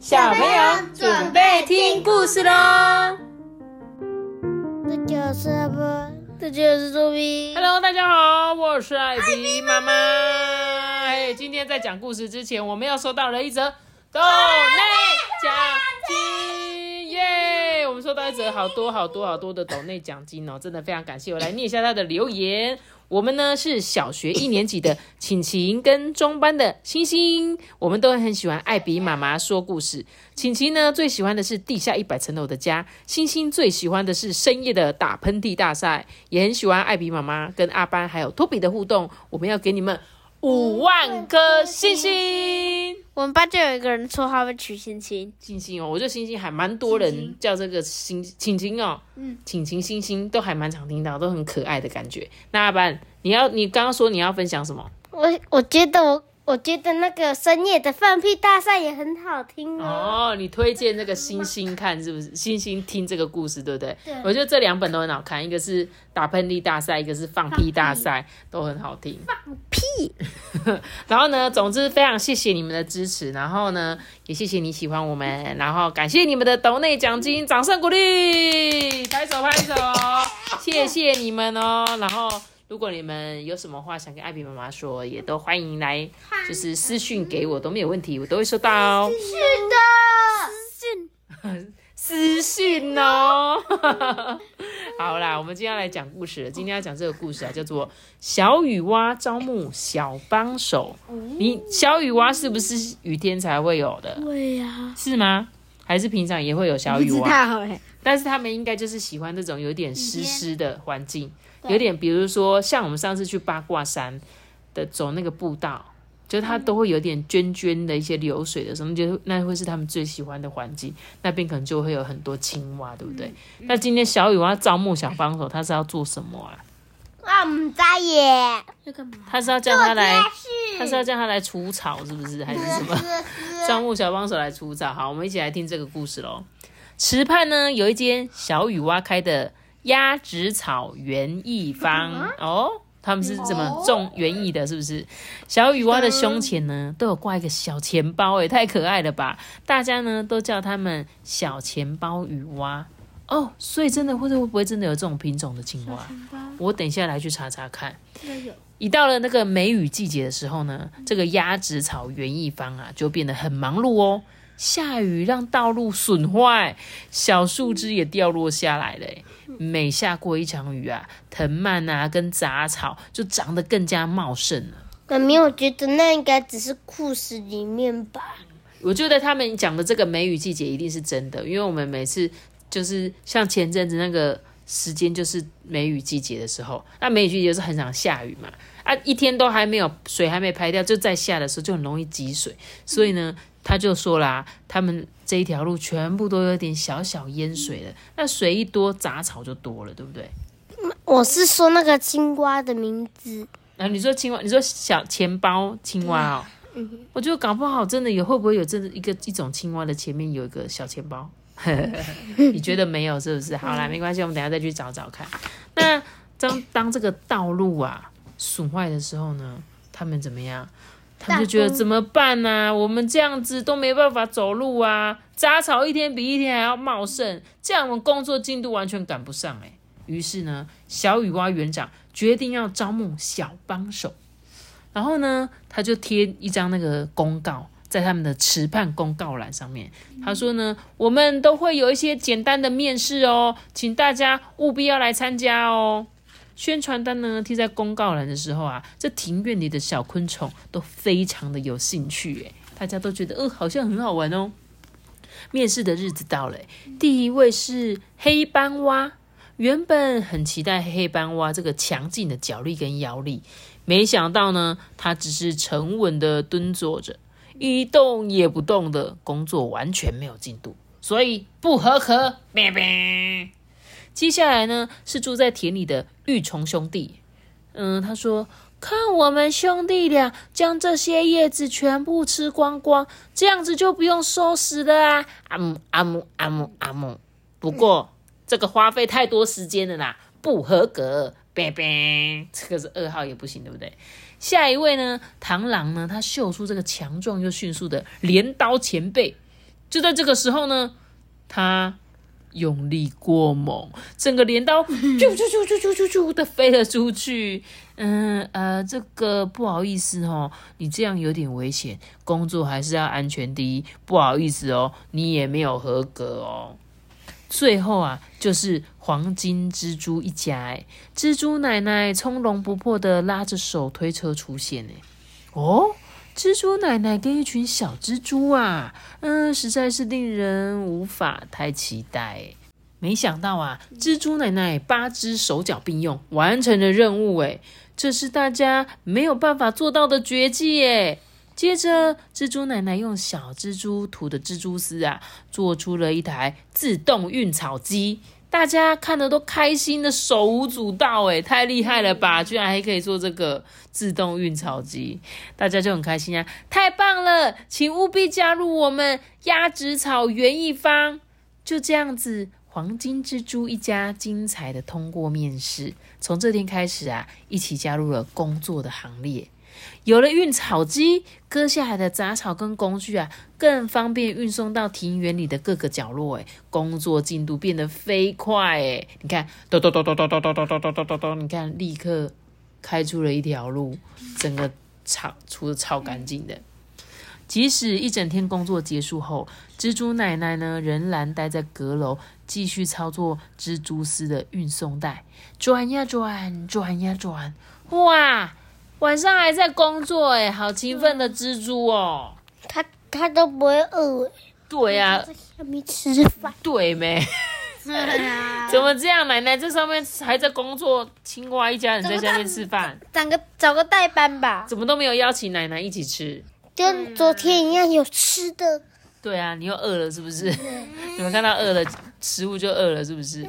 小朋友准备听故事喽。这就是不，这就是周比。Hello，大家好，我是艾比妈妈。哎，今天在讲故事之前，我们又收到了一则抖内耶！我们收到一则好多好多好多的抖内奖金哦，真的非常感谢。我来念一下他的留言。我们呢是小学一年级的晴晴跟中班的星星，我们都很喜欢艾比妈妈说故事。晴晴呢最喜欢的是地下一百层楼的家，星星最喜欢的是深夜的打喷嚏大赛，也很喜欢艾比妈妈跟阿班还有托比的互动。我们要给你们五万颗星星。我们班就有一个人绰号被取星星，星星哦，我觉得星星还蛮多人叫这个星晴晴哦，嗯，晴晴星星都还蛮常听到，都很可爱的感觉。那阿班，你要你刚刚说你要分享什么？我我觉得我我觉得那个深夜的放屁大赛也很好听哦。哦，你推荐那个星星看是不是？星星听这个故事对不对？对我觉得这两本都很好看，一个是打喷嚏大赛，一个是放屁大赛，都很好听。放屁！然后呢，总之非常谢谢你们的支持，然后呢，也谢谢你喜欢我们，然后感谢你们的抖内奖金，掌声鼓励，拍手拍手，谢谢你们哦。然后如果你们有什么话想跟艾比妈妈说，也都欢迎来，就是私讯给我都没有问题，我都会收到哦。是的，私信。私讯哦。好啦，我们今天要来讲故事了。今天要讲这个故事啊，叫做《小雨蛙招募小帮手》。你小雨蛙是不是雨天才会有的？对呀，是吗？还是平常也会有小不知雨蛙？道哎。但是他们应该就是喜欢这种有点湿湿的环境，有点比如说像我们上次去八卦山的走那个步道，就是它都会有点涓涓的一些流水的时候，就那会是他们最喜欢的环境，那边可能就会有很多青蛙，对不对？那今天小雨蛙招募小帮手，他是要做什么啊？啊，唔知耶。要干嘛？他是要叫他来，他是要叫他来除草，是不是？还是什么？招募小帮手来除草。好，我们一起来听这个故事喽。池畔呢有一间小雨蛙开的鸭子草园艺坊哦，他们是怎么种园艺的？是不是？小雨蛙的胸前呢都有挂一个小钱包，哎，太可爱了吧！大家呢都叫他们小钱包雨蛙哦。所以真的，或者会不会真的有这种品种的青蛙？我等一下来去查查看。一到了那个梅雨季节的时候呢，这个鸭子草园艺坊啊就变得很忙碌哦。下雨让道路损坏，小树枝也掉落下来了欸。每下过一场雨啊，藤蔓啊跟杂草就长得更加茂盛了。妈咪，我觉得那应该只是故事里面吧。我觉得他们讲的这个梅雨季节一定是真的，因为我们每次就是像前阵子那个时间就是梅雨季节的时候，那梅雨季节是很常下雨嘛，啊，一天都还没有水还没排掉，就在下的时候就很容易积水，所以呢，他就说啦，他们这一条路全部都有点小小淹水了，那水一多，杂草就多了，对不对？我是说那个青蛙的名字。啊，你说青蛙，你说小钱包青蛙哦，我觉得搞不好真的有，会不会有真的一个一种青蛙的前面有一个小钱包？你觉得没有是不是？好啦，没关系，我们等下再去找找看。那当当这个道路啊损坏的时候呢，他们怎么样？他们就觉得怎么办呢、我们这样子都没办法走路啊，杂草一天比一天还要茂盛，这样我们工作进度完全赶不上哎、于是呢，小雨蛙园长决定要招募小帮手，然后呢，他就贴一张那个公告在他们的池畔公告栏上面。他说呢，我们都会有一些简单的面试哦，请大家务必要来参加哦。宣传单呢贴在公告栏的时候啊，这庭院里的小昆虫都非常的有兴趣诶，大家都觉得呃好像很好玩哦。面试的日子到了，第一位是黑斑蛙。原本很期待黑斑蛙这个强劲的脚力跟腰力，没想到呢，它只是沉稳的蹲坐着，一动也不动的工作，完全没有进度，所以不合格。咩咩。接下来呢，是住在田里的玉虫兄弟。嗯，他说：“看我们兄弟俩将这些叶子全部吃光光，这样子就不用收拾了啊！”阿姆阿姆阿姆阿姆。不过这个花费太多时间了啦，不合格。呗呗，这个是二号也不行，对不对？下一位呢，螳螂呢，他秀出这个强壮又迅速的镰刀前辈。就在这个时候呢，他用力过猛，整个镰刀啾啾啾啾啾啾啾的飞了出去。嗯呃，这个不好意思哦，你这样有点危险，工作还是要安全第一。不好意思哦，你也没有合格哦。最后啊，就是黄金蜘蛛一家，哎，蜘蛛奶奶从容不迫的拉着手推车出现，哎，哦，蜘蛛奶奶跟一群小蜘蛛啊，嗯，实在是令人无法太期待。没想到啊，蜘蛛奶奶八只手脚并用，完成了任务，哎。这是大家没有办法做到的绝技耶！接着，蜘蛛奶奶用小蜘蛛吐的蜘蛛丝啊，做出了一台自动运草机，大家看的都开心的手舞足蹈，哎，太厉害了吧！居然还可以做这个自动运草机，大家就很开心啊！太棒了，请务必加入我们鸭子草原一方。就这样子。黄金蜘蛛一家精彩的通过面试，从这天开始啊，一起加入了工作的行列。有了运草机，割下来的杂草跟工具啊，更方便运送到庭园里的各个角落。哎，工作进度变得飞快。哎，你看，咚咚咚咚咚咚咚咚咚咚咚咚咚，你看，立刻开出了一条路，整个草除的超干净的。即使一整天工作结束后，蜘蛛奶奶呢仍然待在阁楼，继续操作蜘蛛丝的运送带，转呀转，转呀转。哇，晚上还在工作哎，好勤奋的蜘蛛哦。它它都不会饿对呀。在下面吃饭。对没？怎么这样？奶奶这上面还在工作，青蛙一家人在下面吃饭。找个找个代班吧。怎么都没有邀请奶奶一起吃？跟昨天一样有吃的，对啊，你又饿了是不是？你们看到饿了，食物就饿了是不是？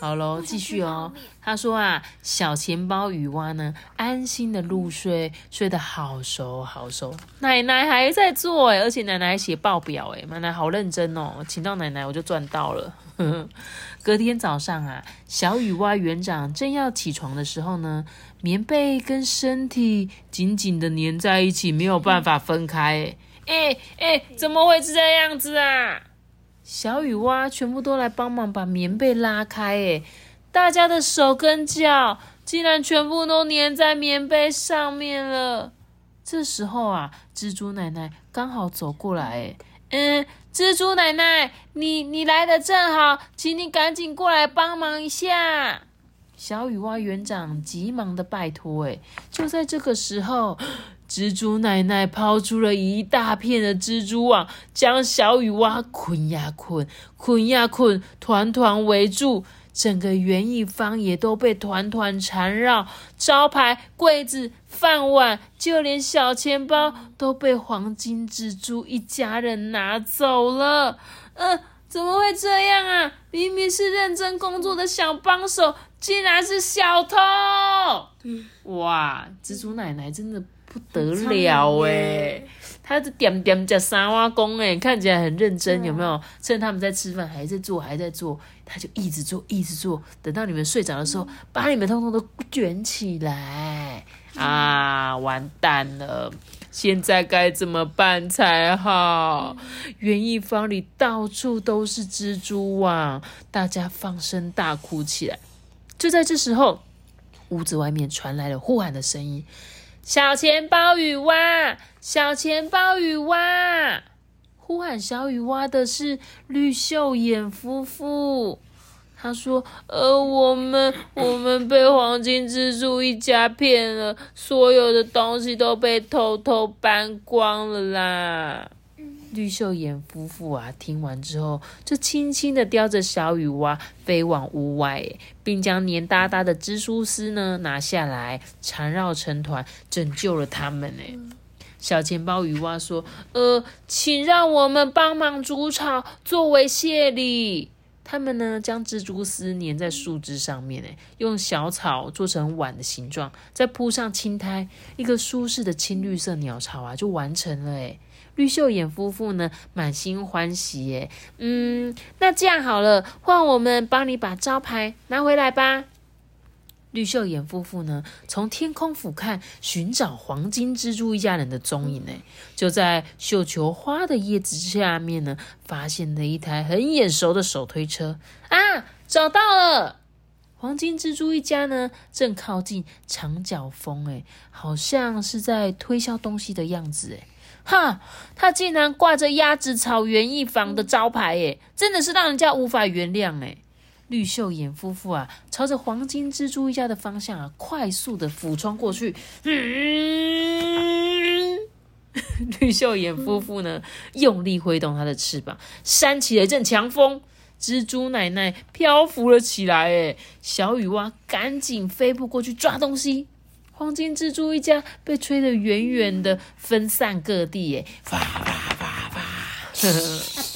好喽，继续哦。他说啊，小钱包雨蛙呢，安心的入睡，睡得好熟好熟。奶奶还在做哎，而且奶奶还写报表哎，奶奶好认真哦，请到奶奶我就赚到了。隔天早上啊，小雨蛙园长正要起床的时候呢。棉被跟身体紧紧的粘在一起，没有办法分开。哎哎，怎么会是这样子啊？小雨蛙全部都来帮忙把棉被拉开。哎，大家的手跟脚竟然全部都粘在棉被上面了。这时候啊，蜘蛛奶奶刚好走过来。哎，嗯，蜘蛛奶奶，你你来的正好，请你赶紧过来帮忙一下。小雨蛙园长急忙的拜托，哎，就在这个时候，蜘蛛奶奶抛出了一大片的蜘蛛网，将小雨蛙捆呀捆，捆呀捆，团团围住，整个园艺方也都被团团缠绕，招牌、柜子、饭碗，就连小钱包都被黄金蜘蛛一家人拿走了。嗯，怎么会这样啊？明明是认真工作的小帮手。竟然是小偷！哇，蜘蛛奶奶真的不得了哎！她的点点叫三挖工哎，看起来很认真，有没有？趁他们在吃饭，还在做，还在做，她就一直做，一直做，等到你们睡着的时候，把你们通通都卷起来 啊！完蛋了，现在该怎么办才好？园艺房里到处都是蜘蛛网，大家放声大哭起来。就在这时候，屋子外面传来了呼喊的声音：“小钱包雨蛙，小钱包雨蛙！”呼喊小雨蛙的是绿袖眼夫妇。他说：“呃，我们我们被黄金蜘蛛一家骗了，所有的东西都被偷偷搬光了啦。”绿秀眼夫妇啊，听完之后就轻轻的叼着小雨蛙飞往屋外，并将黏哒哒的蜘蛛丝呢拿下来，缠绕成团，拯救了他们呢。小钱包雨蛙说：“呃，请让我们帮忙煮草作为谢礼。”他们呢将蜘蛛丝粘在树枝上面，哎，用小草做成碗的形状，再铺上青苔，一个舒适的青绿色鸟巢啊，就完成了，哎。绿秀眼夫妇呢，满心欢喜耶。嗯，那这样好了，换我们帮你把招牌拿回来吧。绿秀妍夫妇呢，从天空俯瞰，寻找黄金蜘蛛一家人的踪影。呢，就在绣球花的叶子下面呢，发现了一台很眼熟的手推车啊！找到了，黄金蜘蛛一家呢，正靠近长角峰，哎，好像是在推销东西的样子，哎，哈，他竟然挂着鸭子草园艺坊的招牌，哎，真的是让人家无法原谅，哎。绿袖眼夫妇啊，朝着黄金蜘蛛一家的方向啊，快速的俯冲过去。嗯，绿袖眼夫妇呢，用力挥动他的翅膀，扇起了一阵强风，蜘蛛奶奶漂浮了起来。哎，小雨蛙赶紧飞步过去抓东西，黄金蜘蛛一家被吹得远远的，分散各地。哎，啪啪啪啪。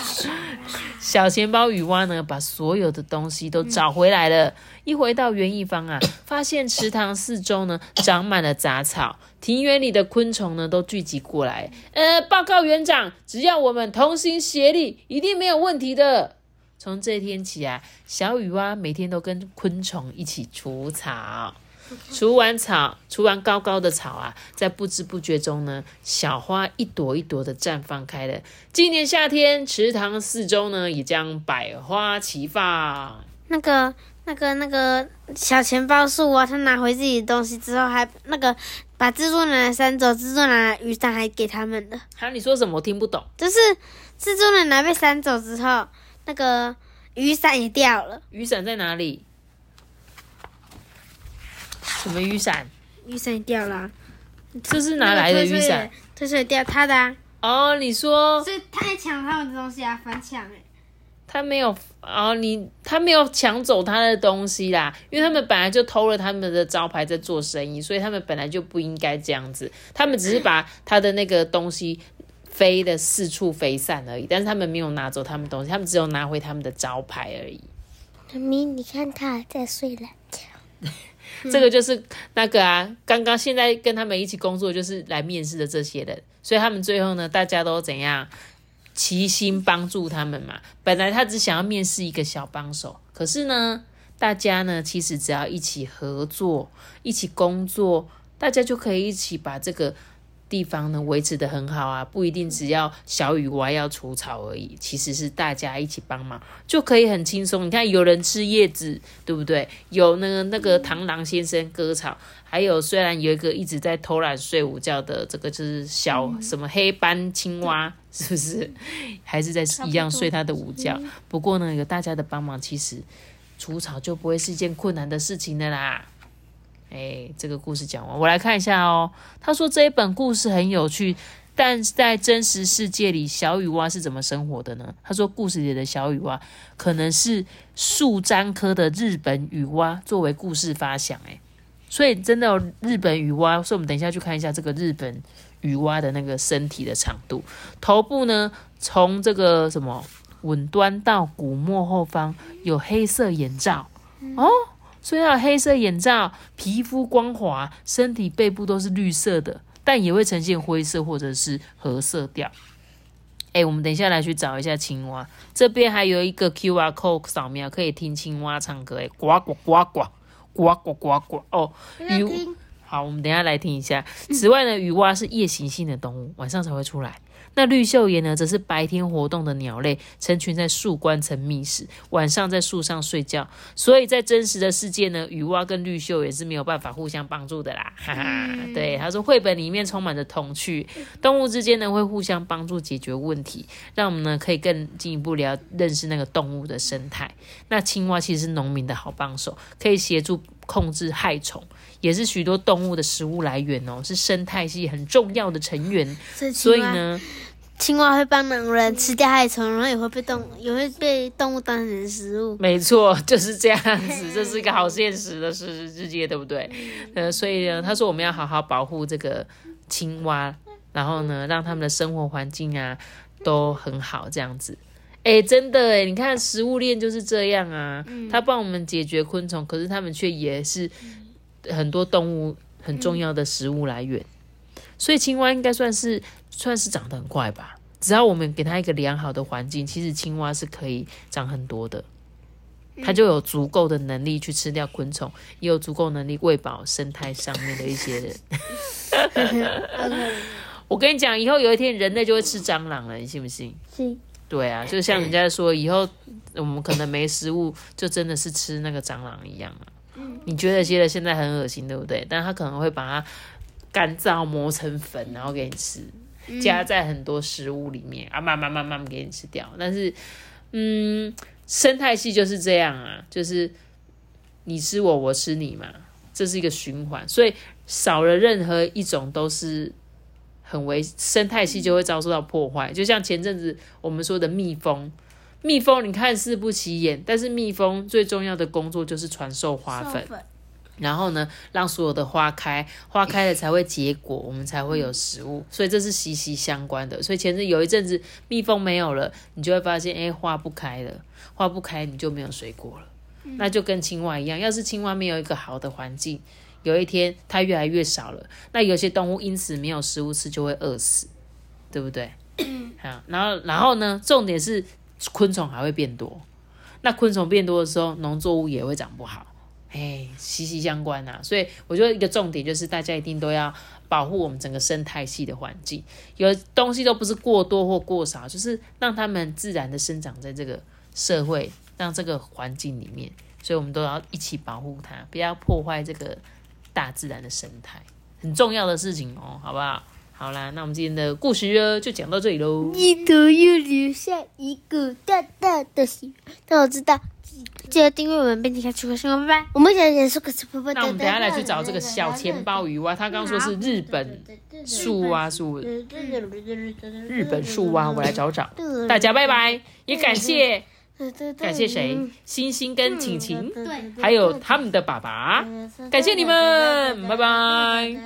小钱包雨蛙呢，把所有的东西都找回来了。一回到园艺方啊，发现池塘四周呢长满了杂草，庭园里的昆虫呢都聚集过来。呃，报告园长，只要我们同心协力，一定没有问题的。从这天起啊，小雨蛙每天都跟昆虫一起除草。除完草，除完高高的草啊，在不知不觉中呢，小花一朵一朵的绽放开了。今年夏天，池塘四周呢，也将百花齐放。那个、那个、那个小钱包树啊，他拿回自己的东西之后，还那个把蜘蛛奶奶扇走，蜘蛛奶奶雨伞还给他们的。哈，你说什么？我听不懂。就是蜘蛛奶奶被扇走之后，那个雨伞也掉了。雨伞在哪里？什么雨伞？雨伞掉了，这是哪来的雨伞？这是掉他的。哦，你说？是他抢他们的东西啊，翻墙哎！他没有哦，你他没有抢走他的东西啦，因为他们本来就偷了他们的招牌在做生意，所以他们本来就不应该这样子。他们只是把他的那个东西飞的四处飞散而已，但是他们没有拿走他们东西，他们只有拿回他们的招牌而已。妈咪，你看他还在睡懒觉。这个就是那个啊，刚刚现在跟他们一起工作，就是来面试的这些人，所以他们最后呢，大家都怎样齐心帮助他们嘛。本来他只想要面试一个小帮手，可是呢，大家呢其实只要一起合作、一起工作，大家就可以一起把这个。地方呢维持的很好啊，不一定只要小雨蛙要除草而已，其实是大家一起帮忙就可以很轻松。你看，有人吃叶子，对不对？有那个那个螳螂先生割草，还有虽然有一个一直在偷懒睡午觉的这个就是小什么黑斑青蛙，是不是？还是在一样睡他的午觉。不过呢，有大家的帮忙，其实除草就不会是一件困难的事情的啦。哎，这个故事讲完，我来看一下哦。他说这一本故事很有趣，但在真实世界里，小雨蛙是怎么生活的呢？他说故事里的小雨蛙可能是树獐科的日本雨蛙作为故事发想。哎，所以真的有日本雨蛙，所以我们等一下去看一下这个日本雨蛙的那个身体的长度，头部呢从这个什么吻端到骨末后方有黑色眼罩哦。所以它黑色眼罩，皮肤光滑，身体背部都是绿色的，但也会呈现灰色或者是褐色调。哎，我们等一下来去找一下青蛙。这边还有一个 Q R code 扫描，可以听青蛙唱歌。哎，呱呱呱呱，呱呱呱呱。哦，雨好，我们等下来听一下。此外呢，雨蛙是夜行性的动物，晚上才会出来。那绿袖眼呢，则是白天活动的鸟类，成群在树冠层觅食，晚上在树上睡觉。所以在真实的世界呢，雨蛙跟绿袖也是没有办法互相帮助的啦。哈哈，对，他说绘本里面充满着童趣，动物之间呢会互相帮助解决问题，让我们呢可以更进一步了认识那个动物的生态。那青蛙其实是农民的好帮手，可以协助控制害虫。也是许多动物的食物来源哦，是生态系很重要的成员。所以呢，青蛙会帮忙人吃掉害虫，然后也会被动也会被动物当成食物。没错，就是这样子，这是一个好现实的事实世界，对不对？呃，所以呢，他说我们要好好保护这个青蛙，然后呢，让他们的生活环境啊都很好，这样子。哎，真的哎，你看食物链就是这样啊，它帮我们解决昆虫，可是他们却也是。很多动物很重要的食物来源，所以青蛙应该算是算是长得很快吧。只要我们给它一个良好的环境，其实青蛙是可以长很多的。它就有足够的能力去吃掉昆虫，也有足够能力喂饱生态上面的一些人。我跟你讲，以后有一天人类就会吃蟑螂了，你信不信？信。对啊，就像人家说，以后我们可能没食物，就真的是吃那个蟑螂一样啊。你觉得觉得现在很恶心，对不对？但他可能会把它干燥磨成粉，然后给你吃，加在很多食物里面啊，慢慢慢慢给你吃掉。但是，嗯，生态系就是这样啊，就是你吃我，我吃你嘛，这是一个循环。所以少了任何一种都是。很危，生态系就会遭受到破坏。就像前阵子我们说的蜜蜂，蜜蜂你看似不起眼，但是蜜蜂最重要的工作就是传授花粉，然后呢，让所有的花开，花开了才会结果，我们才会有食物。所以这是息息相关的。所以前阵有一阵子蜜蜂没有了，你就会发现，哎，花不开了，花不开你就没有水果了。那就跟青蛙一样，要是青蛙没有一个好的环境。有一天，它越来越少了，那有些动物因此没有食物吃，就会饿死，对不对？好，然后，然后呢？重点是昆虫还会变多。那昆虫变多的时候，农作物也会长不好，哎，息息相关呐。所以，我觉得一个重点就是，大家一定都要保护我们整个生态系的环境。有东西都不是过多或过少，就是让它们自然的生长在这个社会，让这个环境里面。所以我们都要一起保护它，不要破坏这个。大自然的生态很重要的事情哦，好不好？好啦，那我们今天的故事呢，就讲到这里喽。一头又留下一个大大的心，让我知道，记得订阅我们，并且开启小铃拜拜。我们想结束个直播，那我们等下来去找这个小钱包鱼蛙，他刚刚说是日本树蛙，树日本树蛙，我来找找。大家拜拜，也感谢。感谢谁？星星跟晴晴，还有他们的爸爸，感谢你们，拜拜。